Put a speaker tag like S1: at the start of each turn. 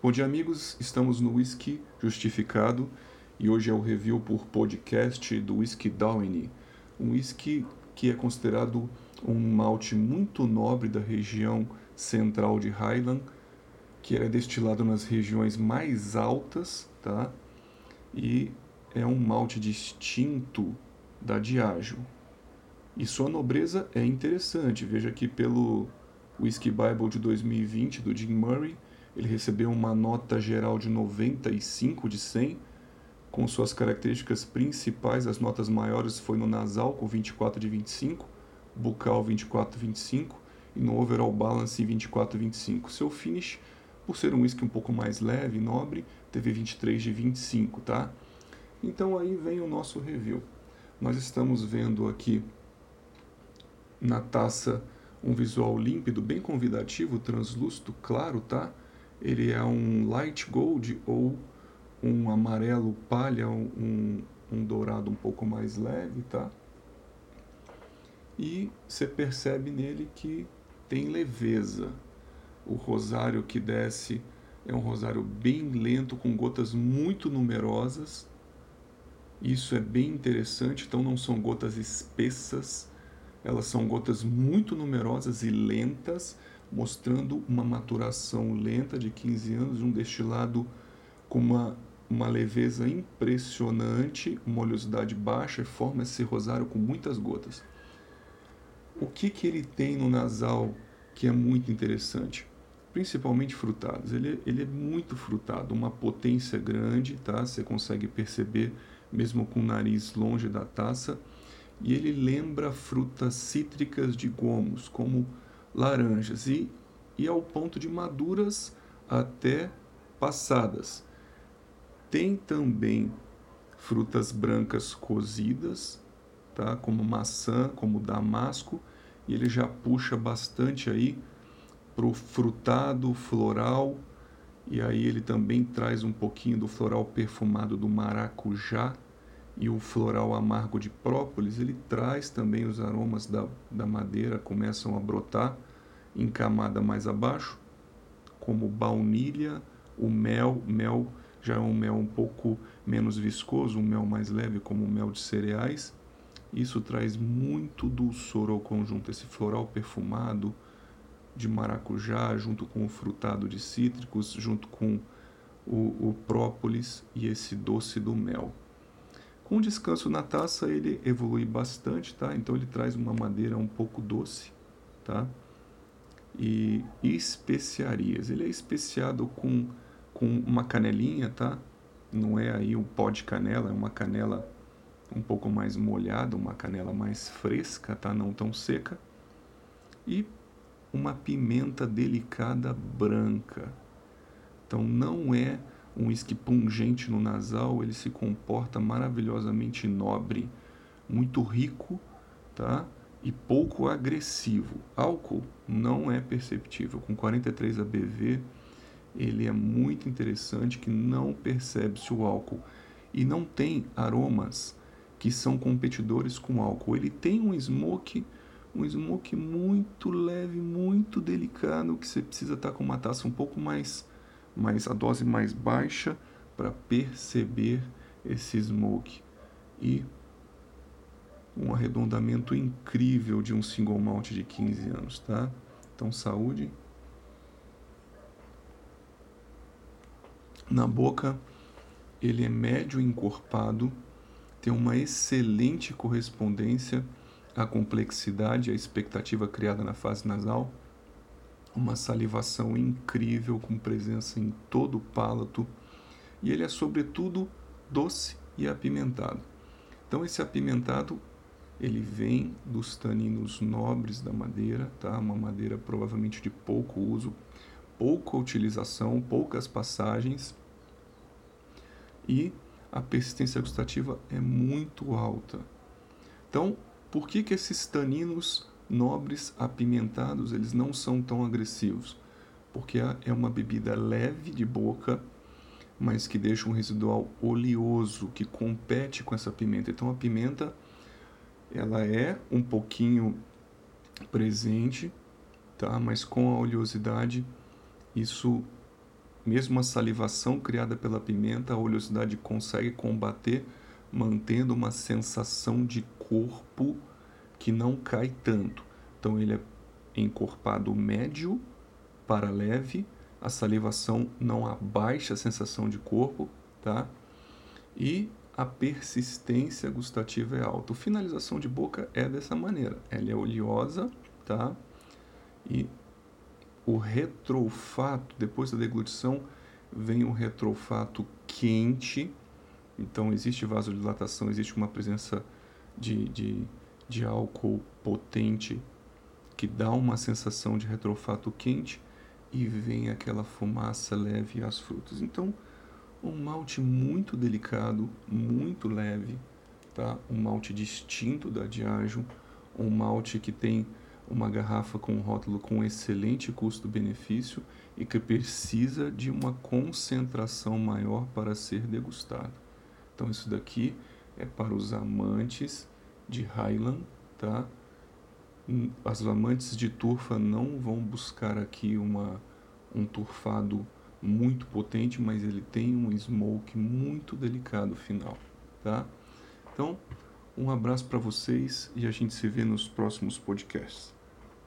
S1: Bom dia, amigos. Estamos no Whisky Justificado e hoje é o review por podcast do Whisky Downy, um whisky que é considerado um malte muito nobre da região central de Highland, que é destilado nas regiões mais altas, tá? E é um malte distinto da Diageo. E sua nobreza é interessante. Veja aqui pelo Whisky Bible de 2020 do Jim Murray, ele recebeu uma nota geral de 95 de 100, com suas características principais, as notas maiores foi no nasal com 24 de 25, bucal 24 de 25 e no overall balance 24 de 25. Seu finish, por ser um whisky um pouco mais leve e nobre, teve 23 de 25, tá? Então aí vem o nosso review. Nós estamos vendo aqui na taça um visual límpido, bem convidativo, translúcido, claro, tá? Ele é um light gold ou um amarelo palha, um, um dourado um pouco mais leve, tá? E você percebe nele que tem leveza. O rosário que desce é um rosário bem lento, com gotas muito numerosas. Isso é bem interessante, então não são gotas espessas, elas são gotas muito numerosas e lentas, mostrando uma maturação lenta de 15 anos um destilado com uma, uma leveza impressionante, uma oleosidade baixa e forma esse rosário com muitas gotas. O que, que ele tem no nasal que é muito interessante? Principalmente frutados. Ele, ele é muito frutado, uma potência grande, tá? Você consegue perceber mesmo com o nariz longe da taça e ele lembra frutas cítricas de gomos, como laranjas, e, e ao ponto de maduras até passadas. Tem também frutas brancas cozidas, tá? como maçã, como damasco, e ele já puxa bastante aí para o frutado, floral, e aí ele também traz um pouquinho do floral perfumado do maracujá, e o floral amargo de própolis, ele traz também os aromas da, da madeira, começam a brotar em camada mais abaixo, como baunilha, o mel, mel já é um mel um pouco menos viscoso, um mel mais leve como o mel de cereais. Isso traz muito dulçor ao conjunto, esse floral perfumado de maracujá, junto com o frutado de cítricos, junto com o, o própolis e esse doce do mel. Com descanso na taça ele evolui bastante, tá? Então ele traz uma madeira um pouco doce, tá? E especiarias. Ele é especiado com, com uma canelinha, tá? Não é aí um pó de canela, é uma canela um pouco mais molhada, uma canela mais fresca, tá? Não tão seca. E uma pimenta delicada branca. Então não é um whisky pungente no nasal, ele se comporta maravilhosamente nobre, muito rico, tá? E pouco agressivo. Álcool não é perceptível. Com 43 ABV, ele é muito interessante que não percebe-se o álcool e não tem aromas que são competidores com álcool. Ele tem um smoke, um smoke muito leve, muito delicado, que você precisa estar com uma taça um pouco mais mas a dose mais baixa para perceber esse smoke e um arredondamento incrível de um single malt de 15 anos, tá? Então, saúde. Na boca, ele é médio encorpado, tem uma excelente correspondência à complexidade, à expectativa criada na fase nasal uma salivação incrível com presença em todo o palato e ele é sobretudo doce e apimentado. Então esse apimentado ele vem dos taninos nobres da madeira, tá? Uma madeira provavelmente de pouco uso, pouca utilização, poucas passagens e a persistência gustativa é muito alta. Então, por que que esses taninos nobres apimentados, eles não são tão agressivos, porque é uma bebida leve de boca, mas que deixa um residual oleoso que compete com essa pimenta. Então a pimenta ela é um pouquinho presente, tá? Mas com a oleosidade isso mesmo a salivação criada pela pimenta, a oleosidade consegue combater, mantendo uma sensação de corpo que não cai tanto. Então ele é encorpado médio para leve, a salivação não abaixa a sensação de corpo, tá? E a persistência gustativa é alta. A finalização de boca é dessa maneira. Ela é oleosa, tá? E o retrofato, depois da deglutição, vem o retrofato quente. Então, existe vasodilatação, existe uma presença de, de, de álcool potente que dá uma sensação de retrofato quente e vem aquela fumaça leve às frutas. Então, um malte muito delicado, muito leve, tá? Um malte distinto da Diageo, um malte que tem uma garrafa com rótulo com excelente custo-benefício e que precisa de uma concentração maior para ser degustado. Então isso daqui é para os amantes de Highland, tá? As amantes de turfa não vão buscar aqui uma, um turfado muito potente, mas ele tem um smoke muito delicado final, tá? Então, um abraço para vocês e a gente se vê nos próximos podcasts.